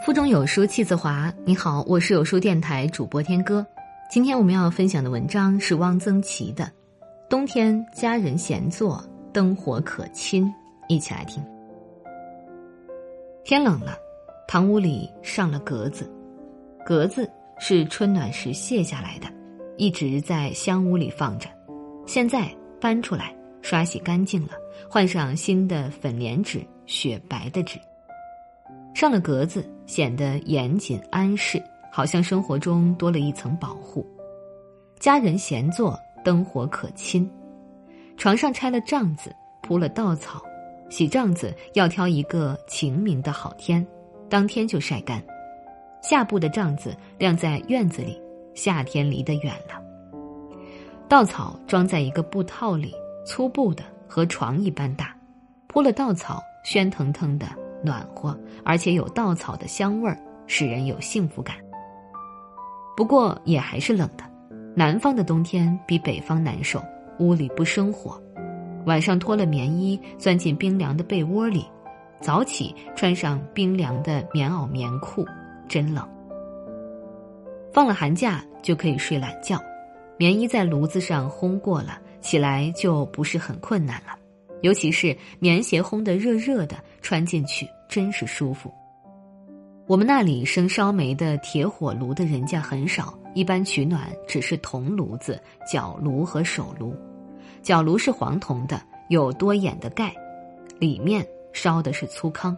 腹中有书气自华。你好，我是有书电台主播天歌。今天我们要分享的文章是汪曾祺的《冬天家人闲坐，灯火可亲》，一起来听。天冷了，堂屋里上了格子，格子是春暖时卸下来的，一直在香屋里放着，现在搬出来刷洗干净了，换上新的粉粘纸，雪白的纸。上了格子，显得严谨安适，好像生活中多了一层保护。家人闲坐，灯火可亲。床上拆了帐子，铺了稻草。洗帐子要挑一个晴明的好天，当天就晒干。下布的帐子晾在院子里，夏天离得远了。稻草装在一个布套里，粗布的，和床一般大。铺了稻草，喧腾腾的。暖和，而且有稻草的香味儿，使人有幸福感。不过也还是冷的，南方的冬天比北方难受，屋里不生火，晚上脱了棉衣，钻进冰凉的被窝里，早起穿上冰凉的棉袄棉裤，真冷。放了寒假就可以睡懒觉，棉衣在炉子上烘过了，起来就不是很困难了。尤其是棉鞋烘得热热的，穿进去真是舒服。我们那里生烧煤的铁火炉的人家很少，一般取暖只是铜炉子、角炉和手炉。角炉是黄铜的，有多眼的盖，里面烧的是粗糠。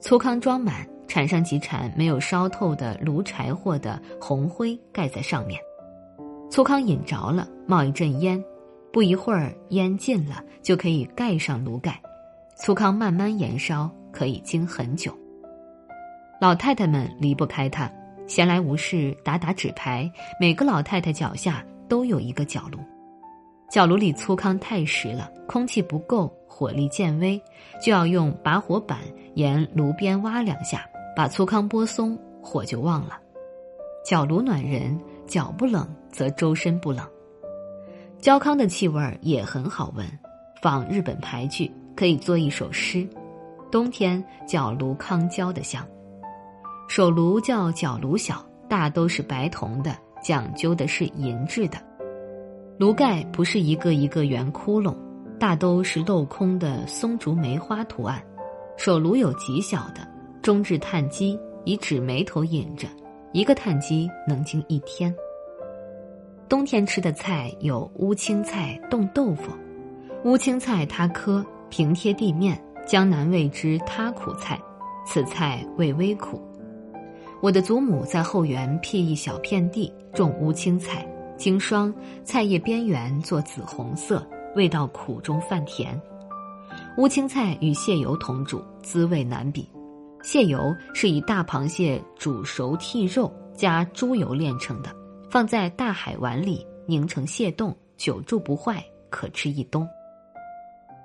粗糠装满，铲上几铲没有烧透的炉柴火的红灰盖在上面。粗糠引着了，冒一阵烟。不一会儿，烟尽了，就可以盖上炉盖。粗糠慢慢燃烧，可以经很久。老太太们离不开它，闲来无事打打纸牌。每个老太太脚下都有一个角炉，角炉里粗糠太实了，空气不够，火力渐微，就要用拔火板沿炉边挖两下，把粗糠拨松，火就旺了。角炉暖人，脚不冷则周身不冷。焦糠的气味也很好闻，仿日本牌剧可以做一首诗：冬天角炉糠焦的香。手炉叫角炉小，大都是白铜的，讲究的是银质的。炉盖不是一个一个圆窟窿，大都是镂空的松竹梅花图案。手炉有极小的，中置炭机，以纸眉头引着，一个炭机能经一天。冬天吃的菜有乌青菜、冻豆腐。乌青菜它颗，平贴地面，江南谓之他苦菜。此菜味微苦。我的祖母在后园辟一小片地，种乌青菜，经霜，菜叶边缘做紫红色，味道苦中泛甜。乌青菜与蟹油同煮，滋味难比。蟹油是以大螃蟹煮熟剔肉，加猪油炼成的。放在大海碗里凝成蟹冻，久住不坏，可吃一冬。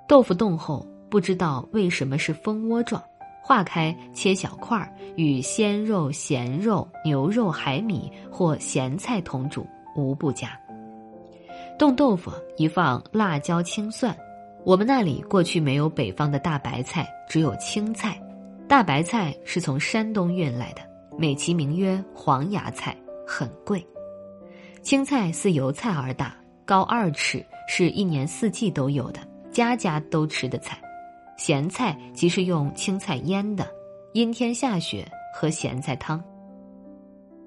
豆腐冻后不知道为什么是蜂窝状，化开切小块儿，与鲜肉、咸肉、牛肉、海米或咸菜同煮，无不佳。冻豆腐一放辣椒、青蒜。我们那里过去没有北方的大白菜，只有青菜。大白菜是从山东运来的，美其名曰黄芽菜，很贵。青菜似油菜而大，高二尺，是一年四季都有的，家家都吃的菜。咸菜即是用青菜腌的，阴天下雪喝咸菜汤。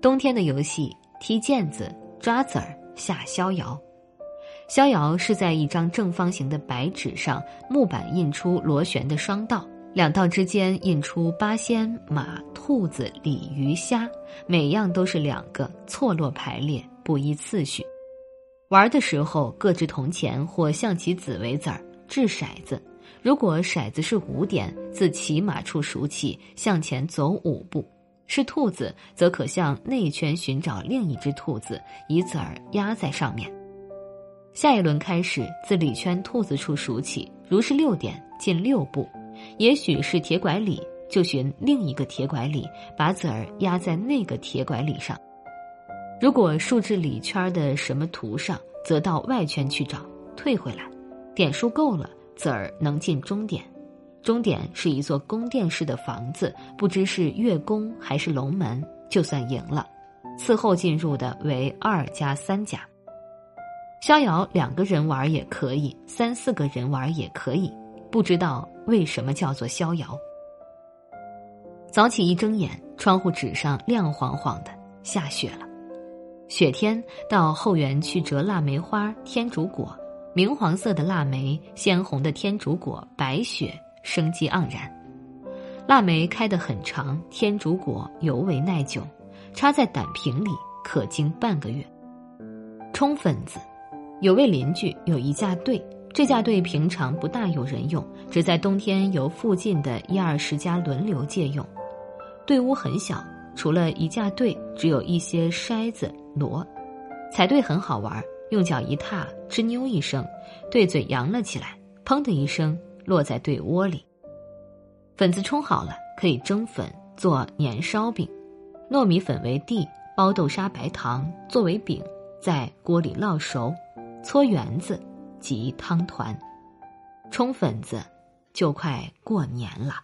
冬天的游戏：踢毽子、抓子儿、下逍遥。逍遥是在一张正方形的白纸上，木板印出螺旋的双道，两道之间印出八仙、马、兔子、鲤鱼、虾，每样都是两个，错落排列。不依次序，玩的时候各掷铜钱或象棋子为子儿，掷骰子。如果骰子是五点，自骑马处数起，向前走五步。是兔子，则可向内圈寻找另一只兔子，以子儿压在上面。下一轮开始，自里圈兔子处数起。如是六点，进六步。也许是铁拐李，就寻另一个铁拐李，把子儿压在那个铁拐李上。如果竖至里圈的什么图上，则到外圈去找，退回来，点数够了，子儿能进终点。终点是一座宫殿式的房子，不知是月宫还是龙门，就算赢了。伺候进入的为二加三甲。逍遥两个人玩也可以，三四个人玩也可以，不知道为什么叫做逍遥。早起一睁眼，窗户纸上亮晃晃的，下雪了。雪天到后园去折腊梅花、天竺果，明黄色的腊梅，鲜红的天竺果，白雪，生机盎然。腊梅开得很长，天竺果尤为耐久，插在胆瓶里可经半个月。冲粉子，有位邻居有一架队，这架队平常不大有人用，只在冬天由附近的一二十家轮流借用。队屋很小。除了一架队，只有一些筛子箩，踩对很好玩，用脚一踏，吱扭一声，对嘴扬了起来，砰的一声落在对窝里。粉子冲好了，可以蒸粉做年烧饼，糯米粉为地，包豆沙、白糖作为饼，在锅里烙熟，搓圆子，及汤团。冲粉子，就快过年了。